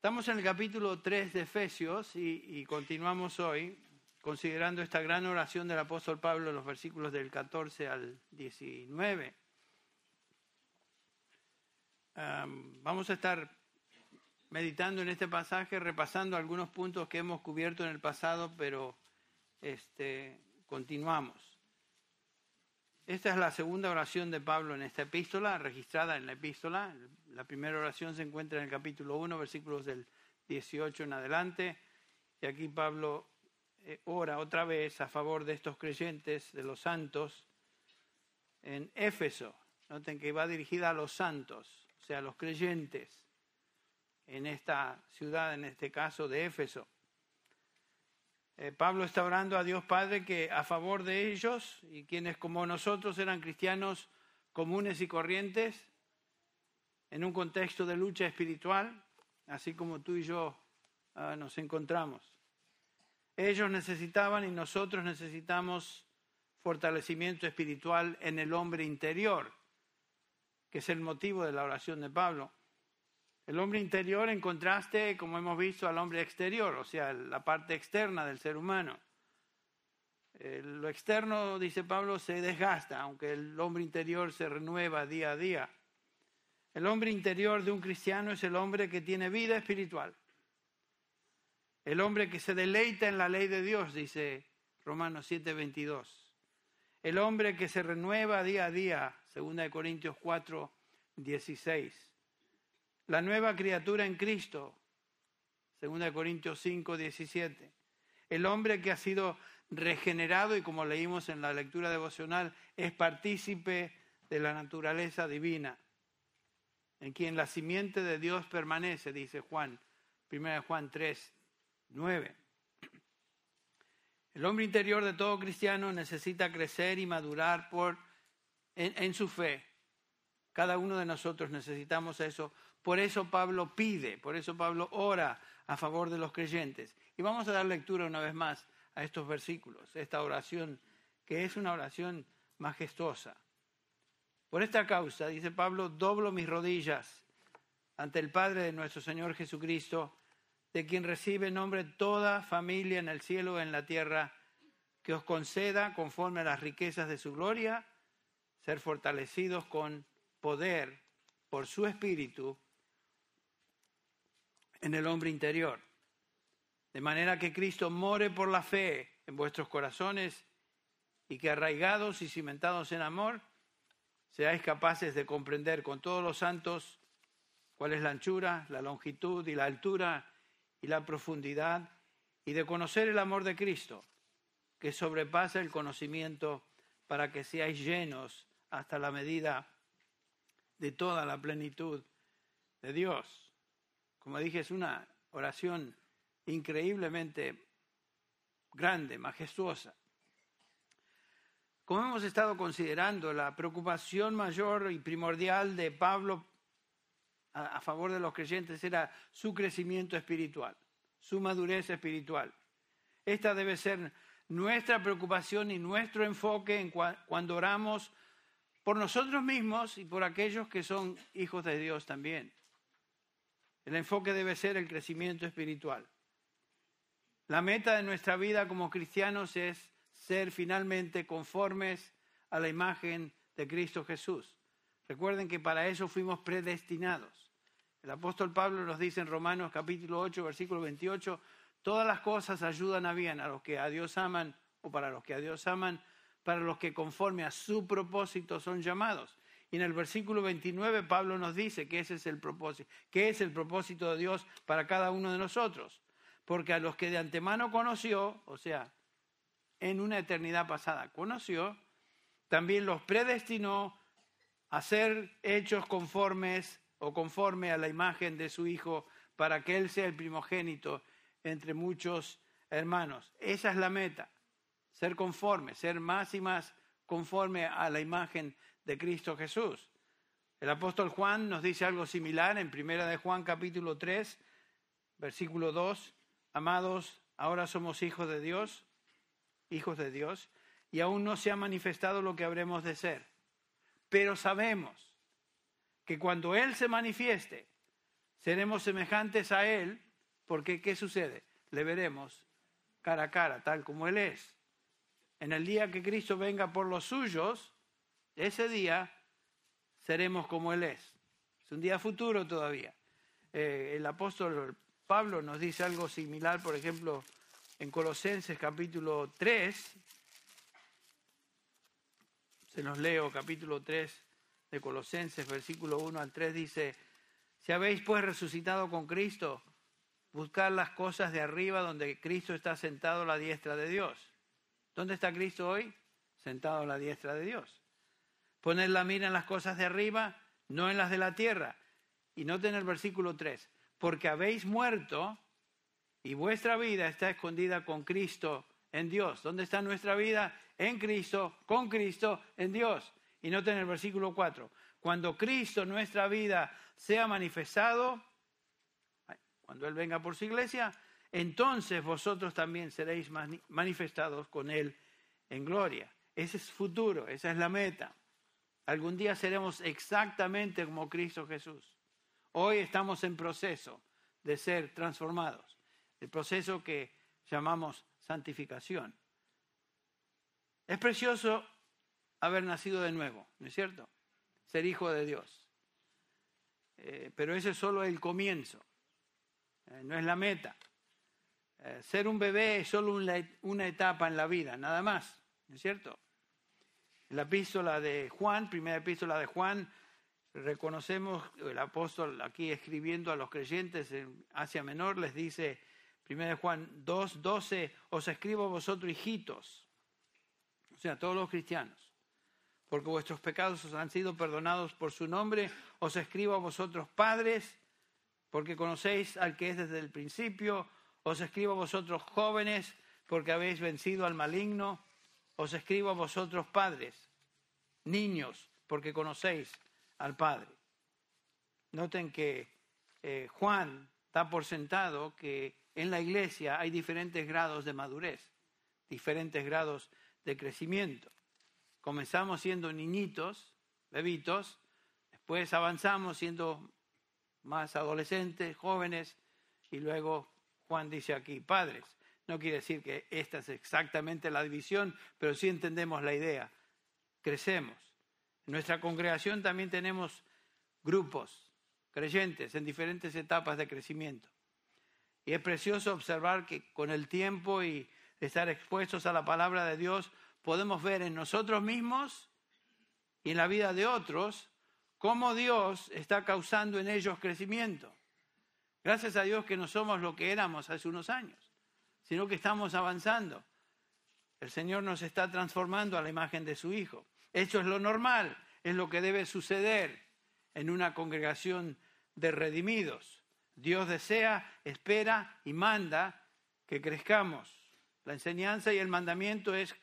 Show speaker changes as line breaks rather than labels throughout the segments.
Estamos en el capítulo 3 de Efesios y, continuamos hoy considerando esta gran oración del apóstol Pablo en los versículos del 14 al 19. vamos a estar meditando en este pasaje, repasando algunos puntos que hemos cubierto en el pasado, pero este, continuamos. Esta es la segunda oración de Pablo en esta epístola, registrada en la epístola. La primera oración se encuentra en el capítulo 1, versículos del 18 en adelante. Y aquí Pablo eh, ora otra vez a favor de estos creyentes, de los santos, en Éfeso. Noten que va dirigida a los santos, o sea, a los creyentes en esta ciudad, en este caso de Éfeso. Eh, Pablo está orando a Dios Padre que a favor de ellos y quienes como nosotros eran cristianos comunes y corrientes, en un contexto de lucha espiritual, así como tú y yo ah, nos encontramos. Ellos necesitaban y nosotros necesitamos fortalecimiento espiritual en el hombre interior, que es el motivo de la oración de Pablo. El hombre interior en contraste, como hemos visto, al hombre exterior, o sea, la parte externa del ser humano. Eh, lo externo, dice Pablo, se desgasta, aunque el hombre interior se renueva día a día. El hombre interior de un cristiano es el hombre que tiene vida espiritual. El hombre que se deleita en la ley de Dios, dice Romanos 7:22. El hombre que se renueva día a día, 2 Corintios 4, 16 la nueva criatura en Cristo, 2 Corintios 5, 17. El hombre que ha sido regenerado y como leímos en la lectura devocional, es partícipe de la naturaleza divina, en quien la simiente de Dios permanece, dice Juan, 1 Juan 3, 9. El hombre interior de todo cristiano necesita crecer y madurar por, en, en su fe. Cada uno de nosotros necesitamos eso por eso Pablo pide, por eso Pablo ora a favor de los creyentes. Y vamos a dar lectura una vez más a estos versículos, esta oración, que es una oración majestuosa. Por esta causa, dice Pablo, doblo mis rodillas ante el Padre de nuestro Señor Jesucristo, de quien recibe nombre toda familia en el cielo y en la tierra, que os conceda, conforme a las riquezas de su gloria, ser fortalecidos con poder por su Espíritu en el hombre interior. De manera que Cristo more por la fe en vuestros corazones y que arraigados y cimentados en amor, seáis capaces de comprender con todos los santos cuál es la anchura, la longitud y la altura y la profundidad, y de conocer el amor de Cristo, que sobrepasa el conocimiento para que seáis llenos hasta la medida de toda la plenitud de Dios. Como dije, es una oración increíblemente grande, majestuosa. Como hemos estado considerando, la preocupación mayor y primordial de Pablo a, favor de los creyentes era su crecimiento espiritual, su madurez espiritual. Esta debe ser nuestra preocupación y nuestro enfoque en cuando oramos por nosotros mismos y por aquellos que son hijos de Dios también. El enfoque debe ser el crecimiento espiritual. La meta de nuestra vida como cristianos es ser finalmente conformes a la imagen de Cristo Jesús. Recuerden que para eso fuimos predestinados. El apóstol Pablo nos dice en Romanos capítulo 8, versículo 28, todas las cosas ayudan a bien a los que a Dios aman o para los que a Dios aman, para los que conforme a su propósito son llamados. Y en el versículo 29 Pablo nos dice que ese es el propósito, que es el propósito de Dios para cada uno de nosotros. Porque a los que de antemano conoció, o sea, en una eternidad pasada conoció, también los predestinó a ser hechos conformes o conforme a la imagen de su Hijo para que Él sea el primogénito entre muchos hermanos. Esa es la meta, ser conforme, ser más y más conforme a la imagen de Cristo Jesús. El apóstol Juan nos dice algo similar en Primera de Juan capítulo 3, versículo 2. Amados, ahora somos hijos de Dios, hijos de Dios, y aún no se ha manifestado lo que habremos de ser. Pero sabemos que cuando Él se manifieste, seremos semejantes a Él, porque ¿qué sucede? Le veremos cara a cara, tal como Él es. En el día que Cristo venga por los suyos, ese día seremos como Él es. Es un día futuro todavía. Eh, el apóstol Pablo nos dice algo similar, por ejemplo, en Colosenses capítulo 3. Se nos leo capítulo 3 de Colosenses, versículo 1 al 3, dice, si habéis pues resucitado con Cristo, buscad las cosas de arriba donde Cristo está sentado a la diestra de Dios. ¿Dónde está Cristo hoy? Sentado a la diestra de Dios. Poned la mira en las cosas de arriba, no en las de la tierra. Y noten el versículo 3, porque habéis muerto y vuestra vida está escondida con Cristo en Dios. ¿Dónde está nuestra vida? En Cristo, con Cristo, en Dios. Y noten el versículo 4, cuando Cristo, nuestra vida, sea manifestado, cuando Él venga por su iglesia, entonces vosotros también seréis manifestados con Él en gloria. Ese es futuro, esa es la meta. Algún día seremos exactamente como Cristo Jesús. Hoy estamos en proceso de ser transformados, el proceso que llamamos santificación. Es precioso haber nacido de nuevo, ¿no es cierto? Ser hijo de Dios. Eh, pero ese es solo el comienzo, eh, no es la meta. Eh, ser un bebé es solo una etapa en la vida, nada más, ¿no es cierto? La epístola de Juan, primera epístola de Juan, reconocemos, el apóstol aquí escribiendo a los creyentes en Asia Menor les dice, primera Juan 2, 12, os escribo vosotros hijitos, o sea, todos los cristianos, porque vuestros pecados os han sido perdonados por su nombre, os escribo a vosotros padres, porque conocéis al que es desde el principio, os escribo a vosotros jóvenes, porque habéis vencido al maligno, os escribo a vosotros padres, niños, porque conocéis al Padre. Noten que eh, Juan da por sentado que en la iglesia hay diferentes grados de madurez, diferentes grados de crecimiento. Comenzamos siendo niñitos, bebitos, después avanzamos siendo más adolescentes, jóvenes, y luego Juan dice aquí, padres. No quiere decir que esta es exactamente la división, pero sí entendemos la idea. Crecemos. En nuestra congregación también tenemos grupos creyentes en diferentes etapas de crecimiento. Y es precioso observar que con el tiempo y estar expuestos a la palabra de Dios, podemos ver en nosotros mismos y en la vida de otros cómo Dios está causando en ellos crecimiento. Gracias a Dios que no somos lo que éramos hace unos años, sino que estamos avanzando. El Señor nos está transformando a la imagen de su Hijo. Eso es lo normal, es lo que debe suceder en una congregación de redimidos. Dios desea, espera y manda que crezcamos. La enseñanza y el mandamiento es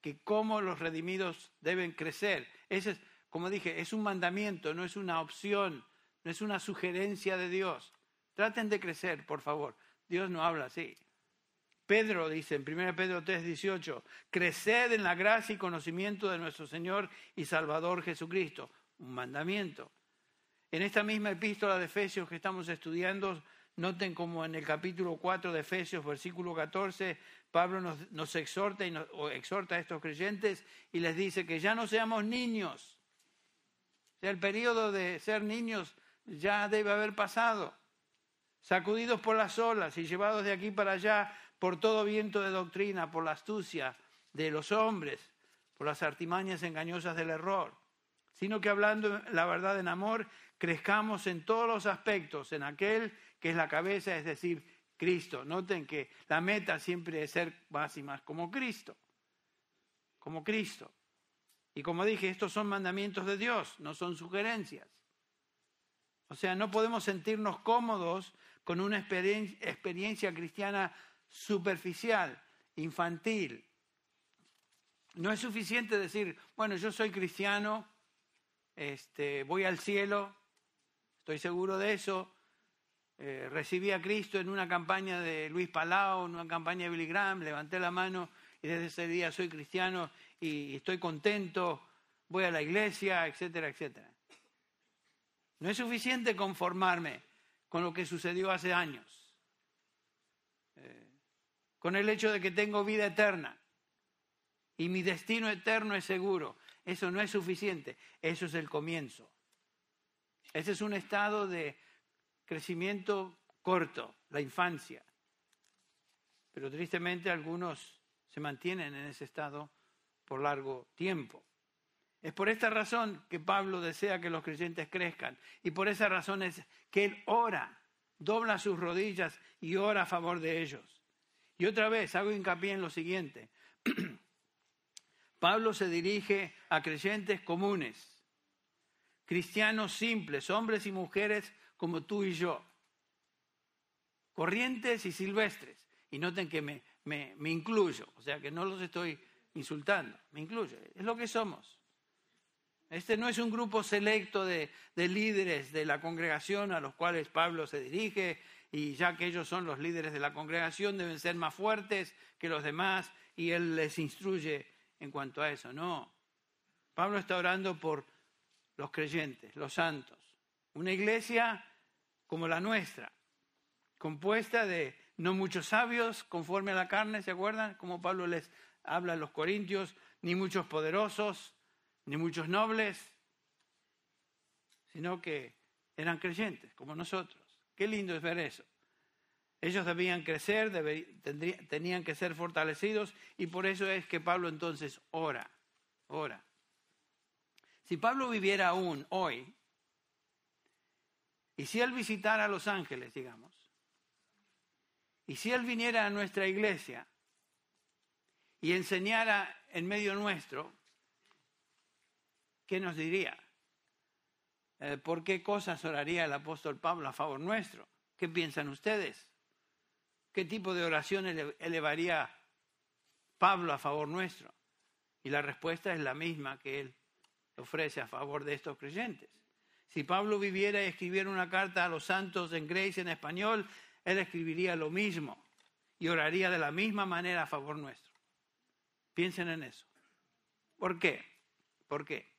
que cómo los redimidos deben crecer. Ese es, como dije, es un mandamiento, no es una opción, no es una sugerencia de Dios. Traten de crecer, por favor. Dios no habla así. Pedro dice en 1 Pedro 3, 18, creced en la gracia y conocimiento de nuestro Señor y Salvador Jesucristo. Un mandamiento. En esta misma epístola de Efesios que estamos estudiando, noten como en el capítulo 4 de Efesios, versículo 14, Pablo nos, exhorta, y exhorta a estos creyentes y les dice que ya no seamos niños. el periodo de ser niños ya debe haber pasado. Sacudidos por las olas y llevados de aquí para allá por todo viento de doctrina, por la astucia de los hombres, por las artimañas engañosas del error, sino que hablando la verdad en amor, crezcamos en todos los aspectos, en aquel que es la cabeza, es decir, Cristo. Noten que la meta siempre es ser más y más como Cristo, como Cristo. Y como dije, estos son mandamientos de Dios, no son sugerencias. O sea, no podemos sentirnos cómodos con una experiencia cristiana superficial, infantil. No es suficiente decir, bueno, yo soy cristiano, este, voy al cielo, estoy seguro de eso. Eh, recibí a Cristo en una campaña de Luis Palau, en una campaña de Billy Graham, levanté la mano y desde ese día soy cristiano y estoy contento, voy a la iglesia, etcétera, etcétera. No es suficiente conformarme con lo que sucedió hace años, con el hecho de que tengo vida eterna y mi destino eterno es seguro. Eso no es suficiente, eso es el comienzo. Ese es un estado de crecimiento corto, la infancia. Pero tristemente algunos se mantienen en ese estado por largo tiempo. Es por esta razón que Pablo desea que los creyentes crezcan y por esa razón es que él ora, dobla sus rodillas y ora a favor de ellos. Y otra vez hago hincapié en lo siguiente. Pablo se dirige a creyentes comunes, cristianos simples, hombres y mujeres como tú y yo, corrientes y silvestres. Y noten que me, me, incluyo, o sea que no los estoy insultando, me incluyo, es lo que somos. Este no es un grupo selecto de, de, líderes de la congregación a los cuales Pablo se dirige y ya que ellos son los líderes de la congregación deben ser más fuertes que los demás y él les instruye en cuanto a eso. No, Pablo está orando por los creyentes, los santos. Una iglesia como la nuestra, compuesta de no muchos sabios conforme a la carne, ¿se acuerdan? Como Pablo les habla a los corintios, ni muchos poderosos, ni muchos nobles, sino que eran creyentes, como nosotros. Qué lindo es ver eso. Ellos debían crecer, tenían que ser fortalecidos y por eso es que Pablo entonces ora, ora. Si Pablo viviera aún hoy, y si él visitara a los ángeles, digamos, y si él viniera a nuestra iglesia y enseñara en medio nuestro, ¿qué nos diría? Eh, ¿Por qué cosas oraría el apóstol Pablo a favor nuestro? ¿Qué piensan ustedes? ¿Qué tipo de oración elevaría Pablo a favor nuestro? Y la respuesta es la misma que él ofrece a favor de estos creyentes. Si Pablo viviera y escribiera una carta a los santos en Grace en español, él escribiría lo mismo y oraría de la misma manera a favor nuestro. Piensen en eso. ¿Por qué? ¿Por qué?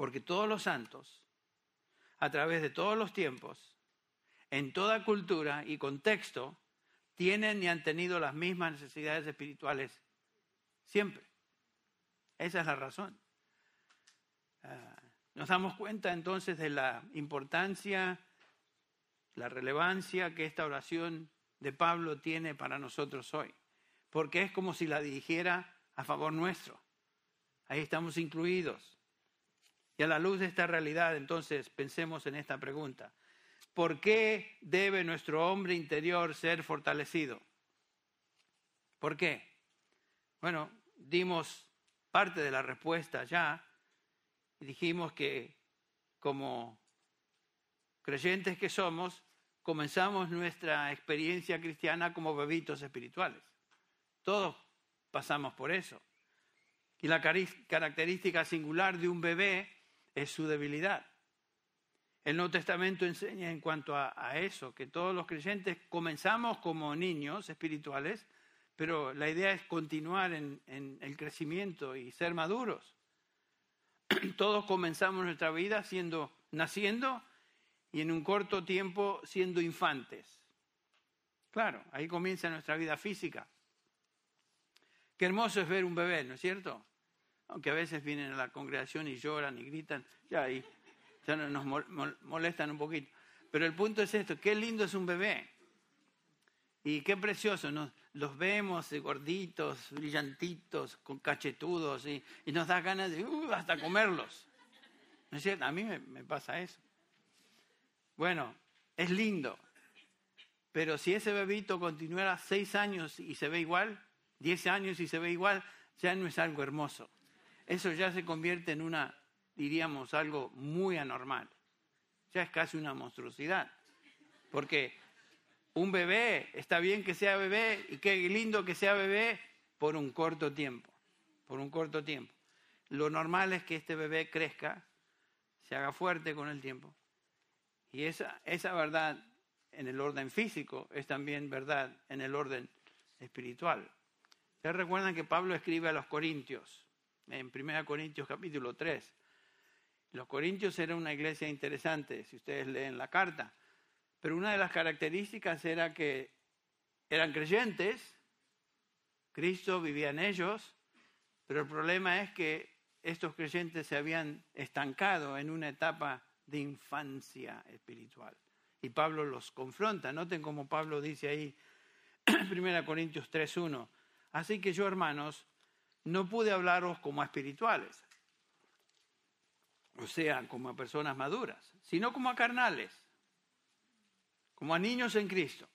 Porque todos los santos, a través de todos los tiempos, en toda cultura y contexto, tienen y han tenido las mismas necesidades espirituales siempre. Esa es la razón. Ah, nos damos cuenta entonces de la importancia, la relevancia que esta oración de Pablo tiene para nosotros hoy, porque es como si la dirigiera a favor nuestro. Ahí estamos incluidos. Y a la luz de esta realidad, entonces, pensemos en esta pregunta. ¿Por qué debe nuestro hombre interior ser fortalecido? ¿Por qué? Bueno, dimos parte de la respuesta ya dijimos que como creyentes que somos, comenzamos nuestra experiencia cristiana como bebitos espirituales. Todos pasamos por eso. Y la característica singular de un bebé es su debilidad. El Nuevo Testamento enseña en cuanto a, eso, que todos los creyentes comenzamos como niños espirituales, pero la idea es continuar en el crecimiento y ser maduros. todos comenzamos nuestra vida siendo, naciendo y en un corto tiempo siendo infantes. Claro, ahí comienza nuestra vida física. Qué hermoso es ver un bebé, ¿no es cierto? Aunque a veces vienen a la congregación y lloran y gritan, ya ahí ya nos molestan un poquito. Pero el punto es esto, qué lindo es un bebé. Y qué precioso, nos, los vemos gorditos, brillantitos, con cachetudos, y, nos da ganas de uh, hasta comerlos. ¿No es cierto? A mí me, me pasa eso. Bueno, es lindo, pero si ese bebito continuara seis años y se ve igual, diez años y se ve igual, ya no es algo hermoso. Eso ya se convierte en una, diríamos, algo muy anormal. Ya es casi una monstruosidad. Porque un bebé, está bien que sea bebé y qué lindo que sea bebé por un corto tiempo, por un corto tiempo. Lo normal es que este bebé crezca, se haga fuerte con el tiempo. Y esa, esa verdad en el orden físico es también verdad en el orden espiritual. Ustedes recuerdan que Pablo escribe a los Corintios, en 1 Corintios capítulo 3. Los Corintios eran una iglesia interesante, si ustedes leen la carta Pero una de las características era que eran creyentes, Cristo vivía en ellos, pero el problema es que estos creyentes se habían estancado en una etapa de infancia espiritual. Y Pablo los confronta. Noten como Pablo dice ahí, 1 Corintios 3.1. Así que yo, hermanos, no pude hablaros como a espirituales, o sea, como a personas maduras, sino como a carnales, como a niños en Cristo,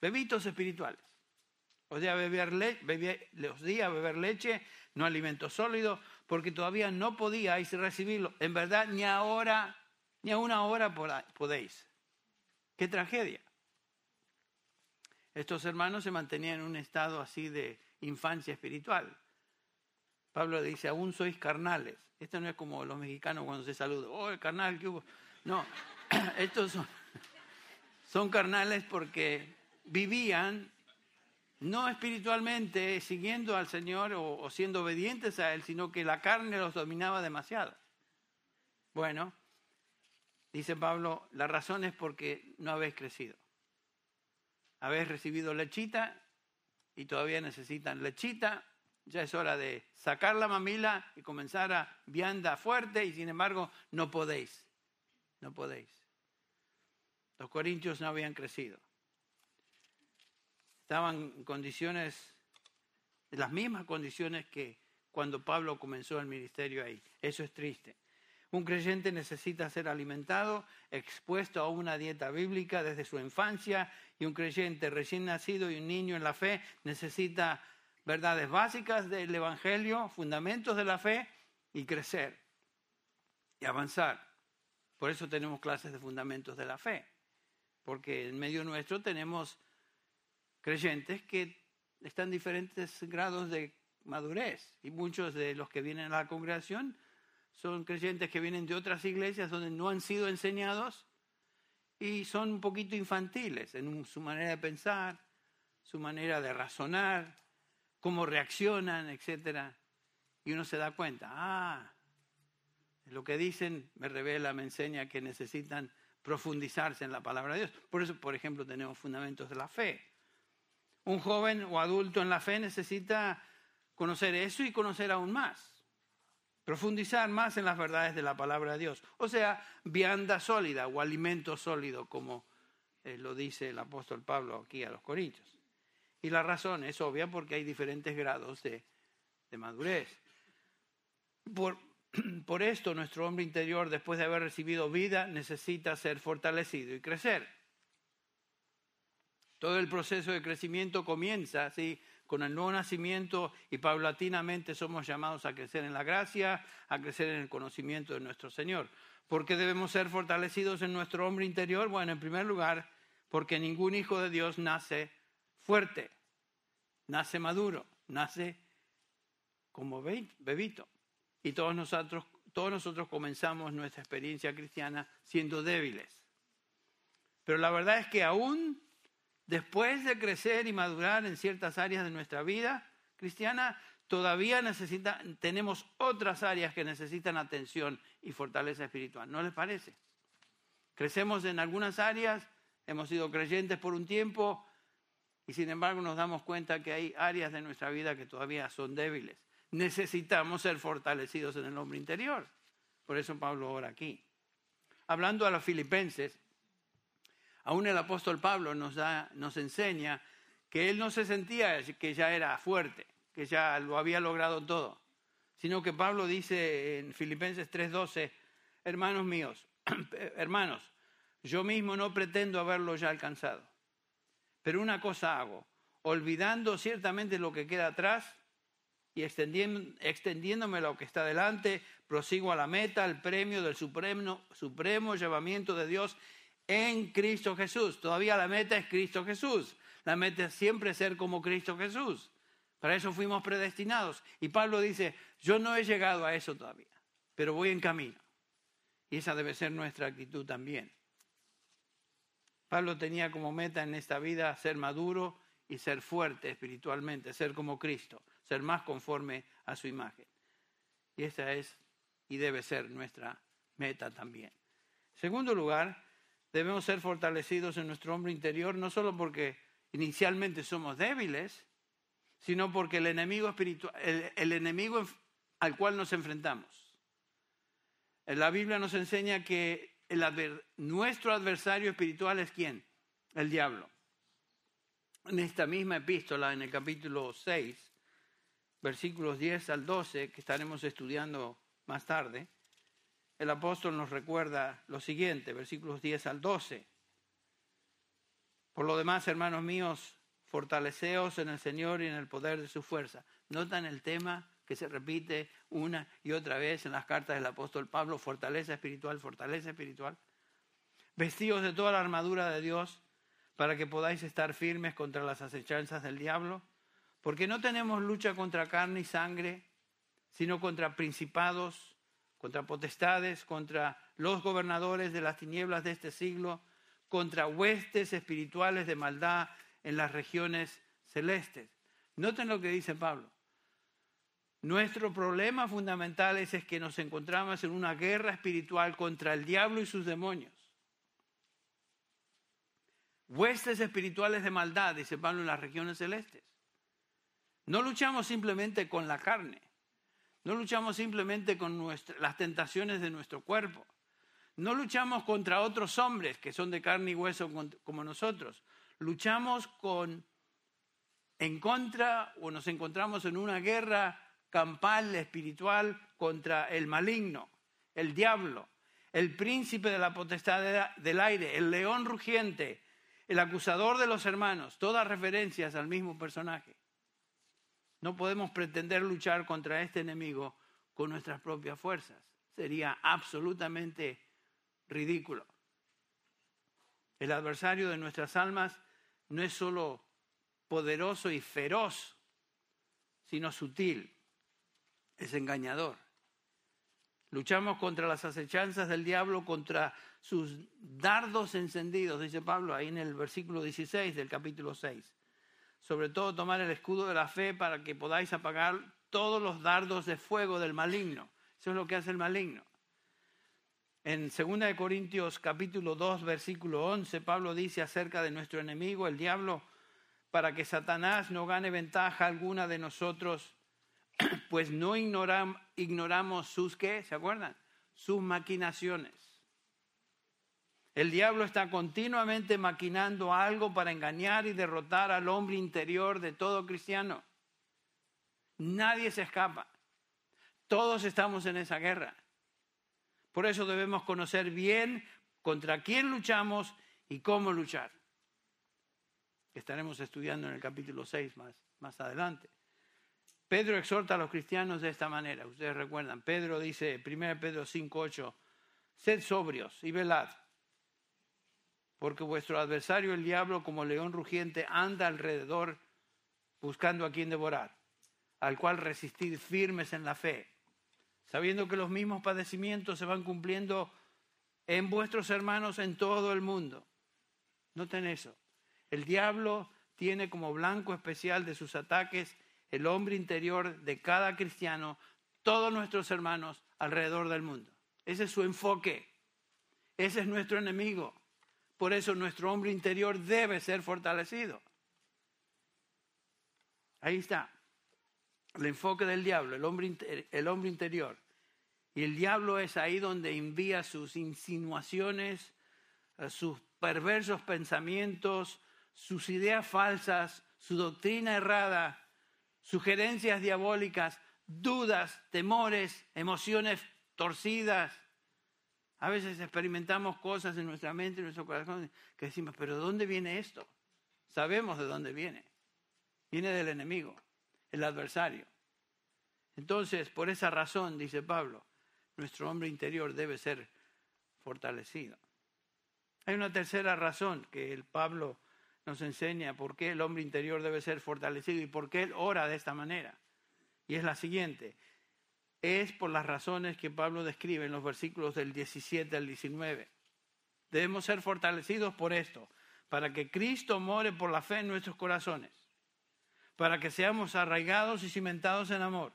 bebitos espirituales. Os di a beber, di a beber leche, no alimento sólido, porque todavía no podíais recibirlo. En verdad, ni ahora, ni a una hora podéis. ¡Qué tragedia! Estos hermanos se mantenían en un estado así de infancia espiritual. Pablo dice, aún sois carnales. Esto no es como los mexicanos cuando se saludan, oh, el carnal que hubo. No, estos son, son carnales porque vivían no espiritualmente siguiendo al Señor o, siendo obedientes a Él, sino que la carne los dominaba demasiado. Bueno, dice Pablo, la razón es porque no habéis crecido. Habéis recibido lechita y todavía necesitan lechita. Ya es hora de sacar la mamila y comenzar a vianda fuerte y sin embargo no podéis. No podéis. Los corintios no habían crecido estaban en condiciones, las mismas condiciones que cuando Pablo comenzó el ministerio ahí. Eso es triste. Un creyente necesita ser alimentado, expuesto a una dieta bíblica desde su infancia y un creyente recién nacido y un niño en la fe necesita verdades básicas del Evangelio, fundamentos de la fe y crecer y avanzar. Por eso tenemos clases de fundamentos de la fe, porque en medio nuestro tenemos creyentes que están en diferentes grados de madurez y muchos de los que vienen a la congregación son creyentes que vienen de otras iglesias donde no han sido enseñados y son un poquito infantiles en su manera de pensar, su manera de razonar, cómo reaccionan, etc. Y uno se da cuenta, ah, lo que dicen me revela, me enseña que necesitan profundizarse en la palabra de Dios. Por eso, por ejemplo, tenemos fundamentos de la fe un joven o adulto en la fe necesita conocer eso y conocer aún más. Profundizar más en las verdades de la palabra de Dios. O sea, vianda sólida o alimento sólido, como eh, lo dice el apóstol Pablo aquí a los Corintios. Y la razón es obvia porque hay diferentes grados de, madurez. Por, por esto nuestro hombre interior, después de haber recibido vida, necesita ser fortalecido y crecer. Todo el proceso de crecimiento comienza así con el nuevo nacimiento y paulatinamente somos llamados a crecer en la gracia, a crecer en el conocimiento de nuestro Señor. ¿Por qué debemos ser fortalecidos en nuestro hombre interior? Bueno, en primer lugar, porque ningún hijo de Dios nace fuerte, nace maduro, nace como bebito. Y todos nosotros, todos nosotros comenzamos nuestra experiencia cristiana siendo débiles. Pero la verdad es que aún después de crecer y madurar en ciertas áreas de nuestra vida cristiana, todavía necesita, tenemos otras áreas que necesitan atención y fortaleza espiritual. ¿No les parece? Crecemos en algunas áreas, hemos sido creyentes por un tiempo y sin embargo nos damos cuenta que hay áreas de nuestra vida que todavía son débiles. Necesitamos ser fortalecidos en el hombre interior. Por eso Pablo ora aquí. Hablando a los filipenses, Aún el apóstol Pablo nos, da, nos enseña que él no se sentía que ya era fuerte, que ya lo había logrado todo, sino que Pablo dice en Filipenses 3:12, hermanos míos, hermanos, yo mismo no pretendo haberlo ya alcanzado, pero una cosa hago, olvidando ciertamente lo que queda atrás y extendiéndome lo que está delante, prosigo a la meta, al premio del supremo, supremo llamamiento de Dios en Cristo Jesús. Todavía la meta es Cristo Jesús. La meta es siempre ser como Cristo Jesús. Para eso fuimos predestinados. Y Pablo dice, yo no he llegado a eso todavía, pero voy en camino. Y esa debe ser nuestra actitud también. Pablo tenía como meta en esta vida ser maduro y ser fuerte espiritualmente, ser como Cristo, ser más conforme a su imagen. Y esa es y debe ser nuestra meta también. En segundo lugar, debemos ser fortalecidos en nuestro hombre interior, no solo porque inicialmente somos débiles, sino porque el enemigo espiritual, el, enemigo al cual nos enfrentamos. En la Biblia nos enseña que nuestro adversario espiritual es quién? El diablo. En esta misma epístola, en el capítulo 6, versículos 10 al 12, que estaremos estudiando más tarde, el apóstol nos recuerda lo siguiente, versículos 10 al 12. Por lo demás, hermanos míos, fortaleceos en el Señor y en el poder de su fuerza. ¿Notan el tema que se repite una y otra vez en las cartas del apóstol Pablo? Fortaleza espiritual, fortaleza espiritual. Vestidos de toda la armadura de Dios para que podáis estar firmes contra las acechanzas del diablo. Porque no tenemos lucha contra carne y sangre, sino contra principados, contra potestades, contra los gobernadores de las tinieblas de este siglo, contra huestes espirituales de maldad en las regiones celestes. Noten lo que dice Pablo. Nuestro problema fundamental es, que nos encontramos en una guerra espiritual contra el diablo y sus demonios. Huestes espirituales de maldad, dice Pablo, en las regiones celestes. No luchamos simplemente con la carne. No luchamos simplemente con las tentaciones de nuestro cuerpo. No luchamos contra otros hombres que son de carne y hueso como nosotros luchamos con, en contra o nos encontramos en una guerra campal espiritual contra el maligno, el diablo, el príncipe de la potestad del aire, el león rugiente, el acusador de los hermanos, todas referencias al mismo personaje. No podemos pretender luchar contra este enemigo con nuestras propias fuerzas. Sería absolutamente ridículo. El adversario de nuestras almas no es solo poderoso y feroz, sino sutil, es engañador. Luchamos contra las acechanzas del diablo, contra sus dardos encendidos, dice Pablo ahí en el versículo 16 del capítulo 6. Sobre todo tomar el escudo de la fe para que podáis apagar todos los dardos de fuego del maligno. Eso es lo que hace el maligno. En 2 Corintios capítulo 2 versículo 11 Pablo dice acerca de nuestro enemigo, el diablo, para que Satanás no gane ventaja alguna de nosotros, pues no ignoramos sus qué, ¿se acuerdan? Sus maquinaciones. El diablo está continuamente maquinando algo para engañar y derrotar al hombre interior de todo cristiano. Nadie se escapa. Todos estamos en esa guerra. Por eso debemos conocer bien contra quién luchamos y cómo luchar. Estaremos estudiando en el capítulo 6 más, más adelante. Pedro exhorta a los cristianos de esta manera. Ustedes recuerdan, Pedro dice, 1 Pedro 5.8, sed sobrios y velad, porque vuestro adversario el diablo como león rugiente anda alrededor buscando a quien devorar, al cual resistid firmes en la fe sabiendo que los mismos padecimientos se van cumpliendo en vuestros hermanos en todo el mundo. Noten eso. El diablo tiene como blanco especial de sus ataques el hombre interior de cada cristiano, todos nuestros hermanos alrededor del mundo. Ese es su enfoque. Ese es nuestro enemigo. Por eso nuestro hombre interior debe ser fortalecido. Ahí está el enfoque del diablo, el hombre, el hombre interior. Y el diablo es ahí donde envía sus insinuaciones, eh, sus perversos pensamientos, sus ideas falsas, su doctrina errada, sugerencias diabólicas, dudas, temores, emociones torcidas. A veces experimentamos cosas en nuestra mente, en nuestro corazón, que decimos, pero ¿de dónde viene esto? Sabemos de dónde viene. Viene del enemigo el adversario. Entonces, por esa razón, dice Pablo, nuestro hombre interior debe ser fortalecido. Hay una tercera razón que el Pablo nos enseña por qué el hombre interior debe ser fortalecido y por qué él ora de esta manera. Y es la siguiente. Es por las razones que Pablo describe en los versículos del 17 al 19. Debemos ser fortalecidos por esto, para que Cristo more por la fe en nuestros corazones para que seamos arraigados y cimentados en amor,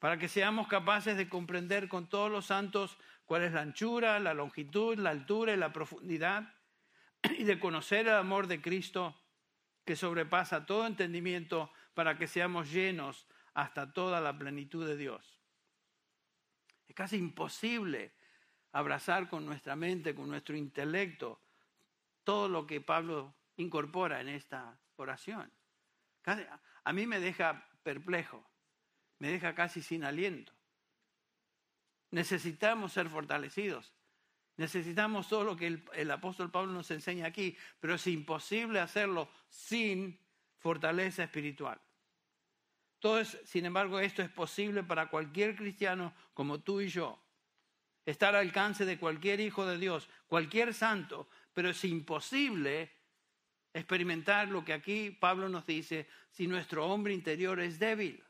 para que seamos capaces de comprender con todos los santos cuál es la anchura, la longitud, la altura y la profundidad, y de conocer el amor de Cristo que sobrepasa todo entendimiento para que seamos llenos hasta toda la plenitud de Dios. Es casi imposible abrazar con nuestra mente, con nuestro intelecto, todo lo que Pablo incorpora en esta oración. A mí me deja perplejo, me deja casi sin aliento. Necesitamos ser fortalecidos. Necesitamos todo lo que el, apóstol Pablo nos enseña aquí, pero es imposible hacerlo sin fortaleza espiritual. Todo sin embargo, esto es posible para cualquier cristiano como tú y yo. Estar al alcance de cualquier hijo de Dios, cualquier santo, pero es imposible experimentar lo que aquí Pablo nos dice si nuestro hombre interior es débil.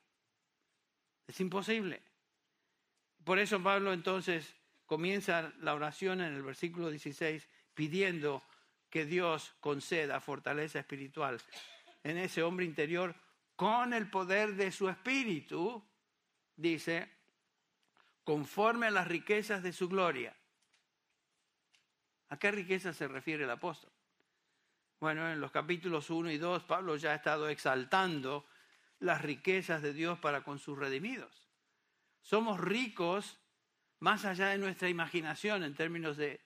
Es imposible. Por eso Pablo entonces comienza la oración en el versículo 16 pidiendo que Dios conceda fortaleza espiritual en ese hombre interior con el poder de su espíritu, dice, conforme a las riquezas de su gloria. ¿A qué riqueza se refiere el apóstol? Bueno, en los capítulos 1 y 2 Pablo ya ha estado exaltando las riquezas de Dios para con sus redimidos. Somos ricos más allá de nuestra imaginación en términos de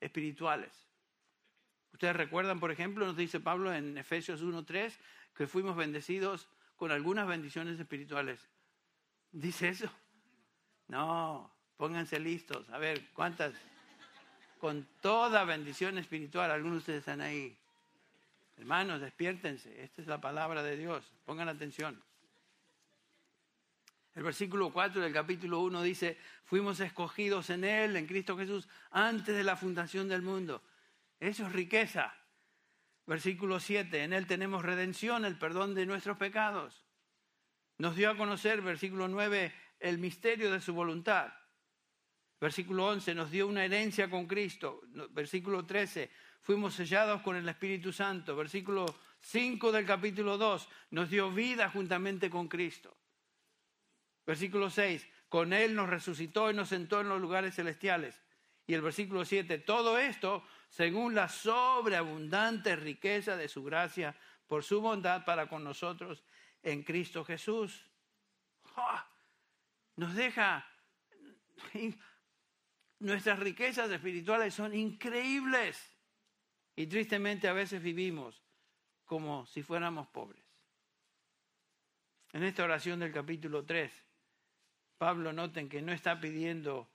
espirituales. Ustedes recuerdan, por ejemplo, nos dice Pablo en Efesios 1.3 que fuimos bendecidos con algunas bendiciones espirituales. ¿Dice eso? No, pónganse listos. A ver, ¿cuántas? Con toda bendición espiritual, algunos de ustedes están ahí. Hermanos, despiértense. Esta es la palabra de Dios. Pongan atención. El versículo 4 del capítulo 1 dice, fuimos escogidos en Él, en Cristo Jesús, antes de la fundación del mundo. Eso es riqueza. Versículo 7, en Él tenemos redención, el perdón de nuestros pecados. Nos dio a conocer, versículo 9, el misterio de su voluntad. Versículo 11, nos dio una herencia con Cristo. Versículo 13, fuimos sellados con el Espíritu Santo. Versículo 5 del capítulo 2, nos dio vida juntamente con Cristo. Versículo 6, con Él nos resucitó y nos sentó en los lugares celestiales. Y el versículo 7, todo esto según la sobreabundante riqueza de su gracia por su bondad para con nosotros en Cristo Jesús. Nos deja, nuestras riquezas espirituales son increíbles y tristemente a veces vivimos como si fuéramos pobres. En esta oración del capítulo 3, Pablo noten que no está pidiendo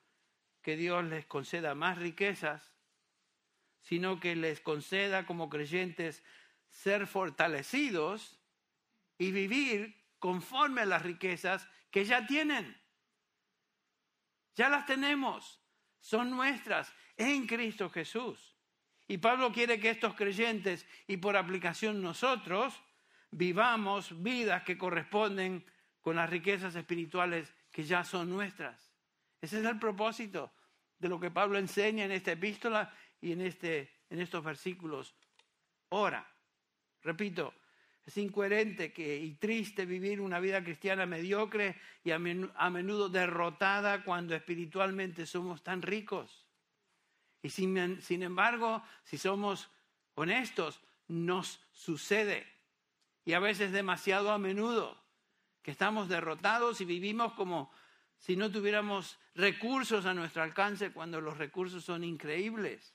que Dios les conceda más riquezas, sino que les conceda como creyentes ser fortalecidos y vivir conforme a las riquezas que ya tienen. Ya las tenemos, son nuestras en Cristo Jesús. Y Pablo quiere que estos creyentes y por aplicación nosotros vivamos vidas que corresponden con las riquezas espirituales que ya son nuestras. Ese es el propósito de lo que Pablo enseña en esta epístola y en, este, en estos versículos. Ora, repito, es incoherente que, y triste vivir una vida cristiana mediocre y a menudo derrotada cuando espiritualmente somos tan ricos. Y sin, sin embargo, si somos honestos, nos sucede. Y a veces demasiado a menudo que estamos derrotados y vivimos como si no tuviéramos recursos a nuestro alcance cuando los recursos son increíbles.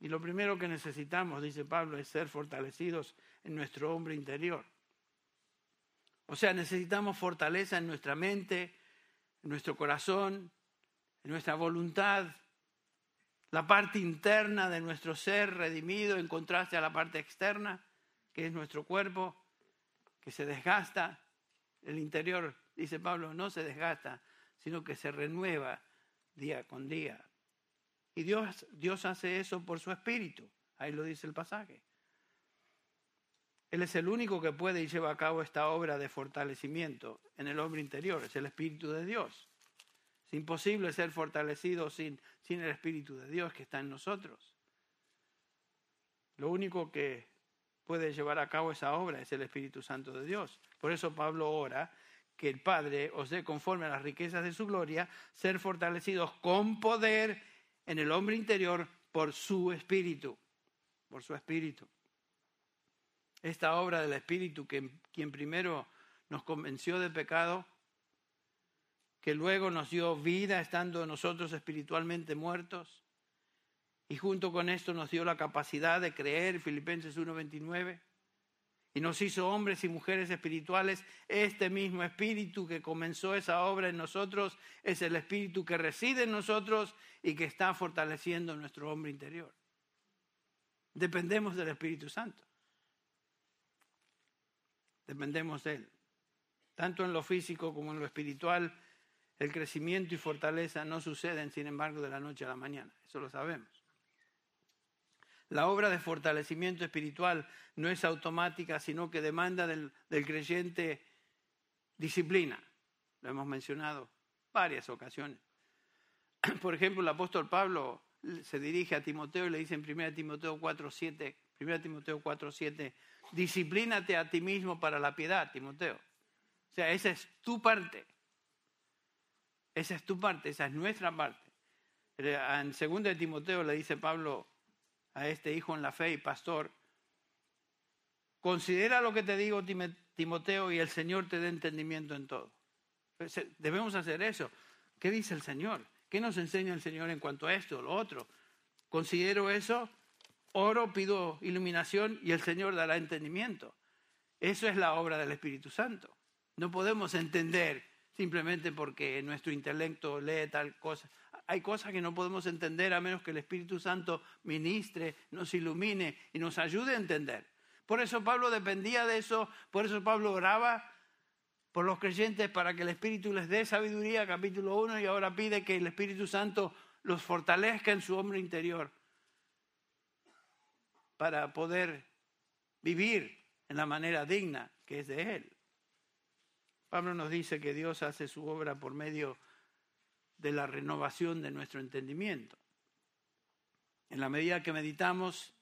Y lo primero que necesitamos, dice Pablo, es ser fortalecidos en nuestro hombre interior. O sea, necesitamos fortaleza en nuestra mente, en nuestro corazón, en nuestra voluntad, la parte interna de nuestro ser redimido en contraste a la parte externa, que es nuestro cuerpo que se desgasta, el interior, dice Pablo, no se desgasta, sino que se renueva día con día. Y Dios, Dios hace eso por su espíritu, ahí lo dice el pasaje. Él es el único que puede y lleva a cabo esta obra de fortalecimiento en el hombre interior, es el Espíritu de Dios. Es imposible ser fortalecido sin, sin el Espíritu de Dios que está en nosotros. Lo único que puede llevar a cabo esa obra es el Espíritu Santo de Dios. Por eso Pablo ora que el Padre os dé conforme a las riquezas de su gloria, ser fortalecidos con poder en el hombre interior por su espíritu, por su espíritu. Esta obra del espíritu que quien primero nos convenció de pecado, que luego nos dio vida estando nosotros espiritualmente muertos, y junto con esto nos dio la capacidad de creer, Filipenses 1:29, y nos hizo hombres y mujeres espirituales. Este mismo espíritu que comenzó esa obra en nosotros es el espíritu que reside en nosotros y que está fortaleciendo nuestro hombre interior. Dependemos del Espíritu Santo. Dependemos de Él. Tanto en lo físico como en lo espiritual, el crecimiento y fortaleza no suceden, sin embargo, de la noche a la mañana. Eso lo sabemos. La obra de fortalecimiento espiritual no es automática, sino que demanda del, creyente disciplina. Lo hemos mencionado varias ocasiones. Por ejemplo, el apóstol Pablo se dirige a Timoteo y le dice en 1 Timoteo 4.7, 1 Timoteo 4.7, disciplínate a ti mismo para la piedad, Timoteo. O sea, esa es tu parte. Esa es tu parte, esa es nuestra parte. En 2 Timoteo le dice Pablo, a este hijo en la fe y pastor, considera lo que te digo, Timoteo, y el Señor te dé entendimiento en todo. Pues, eh, debemos hacer eso. ¿Qué dice el Señor? ¿Qué nos enseña el Señor en cuanto a esto o lo otro? Considero eso, oro, pido iluminación y el Señor dará entendimiento. Eso es la obra del Espíritu Santo. No podemos entender simplemente porque nuestro intelecto lee tal cosa hay cosas que no podemos entender a menos que el Espíritu Santo ministre, nos ilumine y nos ayude a entender. Por eso Pablo dependía de eso, por eso Pablo oraba por los creyentes para que el Espíritu les dé sabiduría, capítulo 1, y ahora pide que el Espíritu Santo los fortalezca en su hombre interior para poder vivir en la manera digna que es de Él. Pablo nos dice que Dios hace su obra por medio de de la renovación de nuestro entendimiento. En la medida que meditamos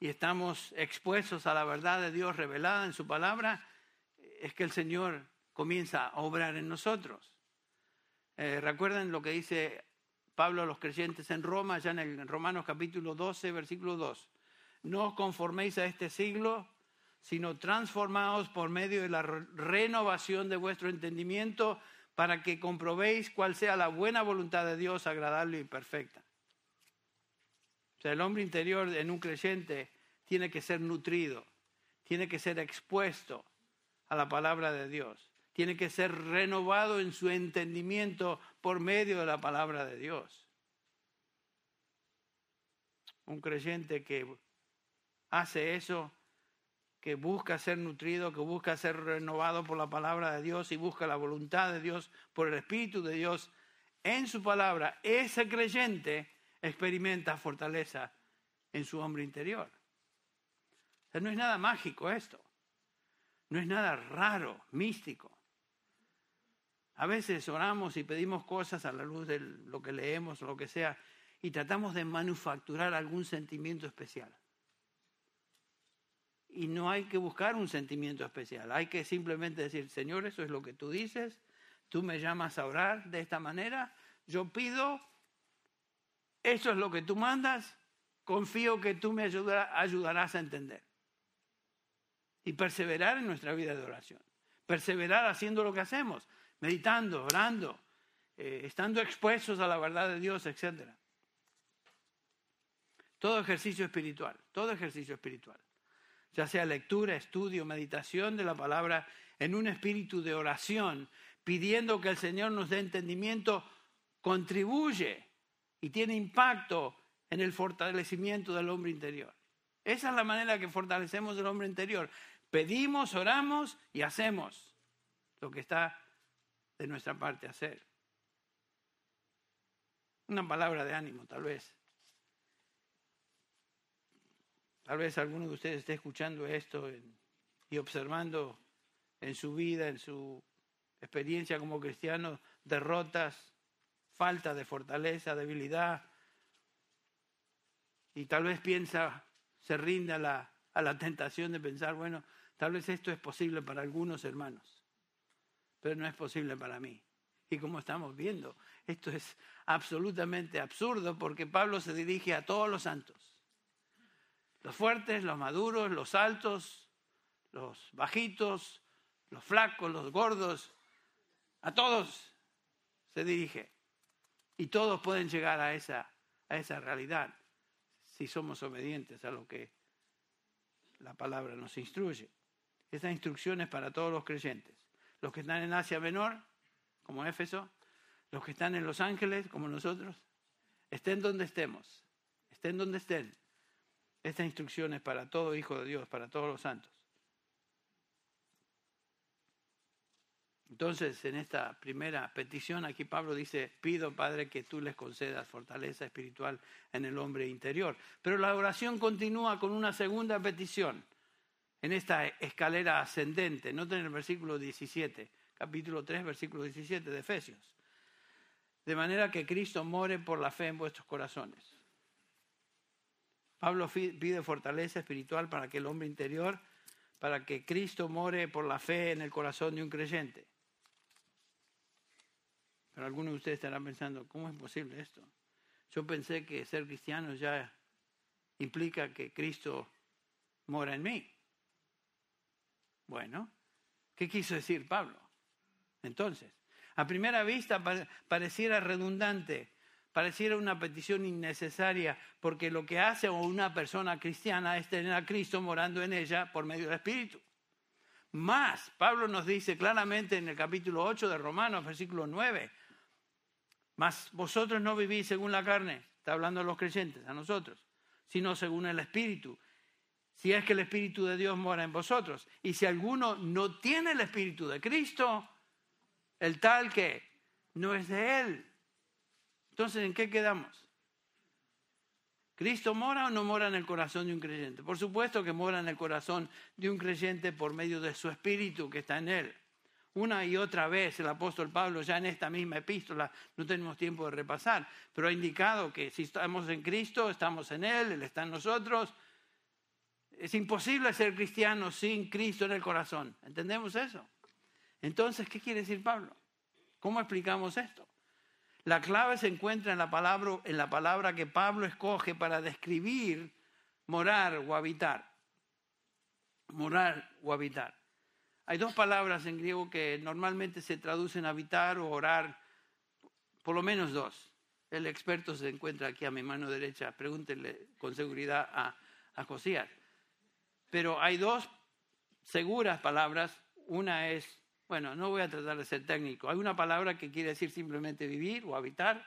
y estamos expuestos a la verdad de Dios revelada en su palabra, es que el Señor comienza a obrar en nosotros. Eh, recuerden lo que dice Pablo a los creyentes en Roma, ya en el Romanos capítulo 12, versículo 2. No os conforméis a este siglo, sino transformaos por medio de la renovación de vuestro entendimiento para que comprobéis cuál sea la buena voluntad de Dios, agradable y perfecta. O sea, el hombre interior en un creyente tiene que ser nutrido, tiene que ser expuesto a la palabra de Dios, tiene que ser renovado en su entendimiento por medio de la palabra de Dios. Un creyente que hace eso que busca ser nutrido, que busca ser renovado por la palabra de Dios y busca la voluntad de Dios por el Espíritu de Dios en su palabra, ese creyente experimenta fortaleza en su hombre interior. no es nada mágico esto, no es nada raro, místico. A veces oramos y pedimos cosas a la luz de lo que leemos o lo que sea y tratamos de manufacturar algún sentimiento especial. Y no hay que buscar un sentimiento especial, hay que simplemente decir, Señor, eso es lo que tú dices, tú me llamas a orar de esta manera, yo pido, eso es lo que tú mandas, confío que tú me ayudarás a entender. Y perseverar en nuestra vida de oración, perseverar haciendo lo que hacemos, meditando, orando, eh, estando expuestos a la verdad de Dios, etc. Todo ejercicio espiritual, todo ejercicio espiritual ya sea lectura, estudio, meditación de la palabra, en un espíritu de oración, pidiendo que el Señor nos dé entendimiento, contribuye y tiene impacto en el fortalecimiento del hombre interior. Esa es la manera que fortalecemos el hombre interior. Pedimos, oramos y hacemos lo que está de nuestra parte hacer. Una palabra de ánimo, tal vez. Tal vez alguno de ustedes esté escuchando esto y observando en su vida, en su experiencia como cristiano, derrotas, falta de fortaleza, debilidad. Y tal vez piensa, se rinde a la, a la tentación de pensar, bueno, tal vez esto es posible para algunos hermanos. pero no es posible para mí. Y como estamos viendo, esto es absolutamente absurdo porque Pablo se dirige a todos los santos. Los fuertes, los maduros, los altos, los bajitos, los flacos, los gordos, a todos se dirige. Y todos pueden llegar a esa, a esa realidad si somos obedientes a lo que la palabra nos instruye. Esta instrucción es para todos los creyentes. Los que están en Asia Menor, como Éfeso, los que están en Los Ángeles, como nosotros, estén donde estemos, estén donde estén. Esta instrucción es para todo hijo de Dios, para todos los santos. Entonces, en esta primera petición, aquí Pablo dice, pido, Padre, que tú les concedas fortaleza espiritual en el hombre interior. Pero la oración continúa con una segunda petición en esta escalera ascendente. Noten el versículo 17, capítulo 3, versículo 17 de Efesios. De manera que Cristo more por la fe en vuestros corazones. Pablo pide fortaleza espiritual para que el hombre interior, para que Cristo more por la fe en el corazón de un creyente. Pero algunos de ustedes estarán pensando, ¿cómo es posible esto? Yo pensé que ser cristiano ya implica que Cristo mora en mí. Bueno, ¿qué quiso decir Pablo? Entonces, a primera vista pareciera redundante, pareciera una petición innecesaria, porque lo que hace una persona cristiana es tener a Cristo morando en ella por medio del Espíritu. Más, Pablo nos dice claramente en el capítulo 8 de Romanos, versículo 9, mas vosotros no vivís según la carne, está hablando a los creyentes, a nosotros, sino según el Espíritu. Si es que el Espíritu de Dios mora en vosotros. Y si alguno no tiene el Espíritu de Cristo, el tal que no es de Él. Entonces, ¿en qué quedamos? ¿Cristo mora o no mora en el corazón de un creyente? Por supuesto que mora en el corazón de un creyente por medio de su Espíritu que está en Él. Una y otra vez el apóstol Pablo, ya en esta misma epístola, no tenemos tiempo de repasar, pero ha indicado que si estamos en Cristo, estamos en Él, Él está en nosotros. Es imposible ser cristiano sin Cristo en el corazón. ¿Entendemos eso? Entonces, ¿qué quiere decir Pablo? ¿Cómo explicamos esto? La clave se encuentra en la palabra, en la palabra que Pablo escoge para describir morar o habitar. Morar o habitar. Hay dos palabras en griego que normalmente se traducen habitar o orar, por lo menos dos. El experto se encuentra aquí a mi mano derecha, pregúntenle con seguridad a, a Josías. Pero hay dos seguras palabras. Una es, bueno, no voy a tratar de ser técnico. Hay una palabra que quiere decir simplemente vivir o habitar.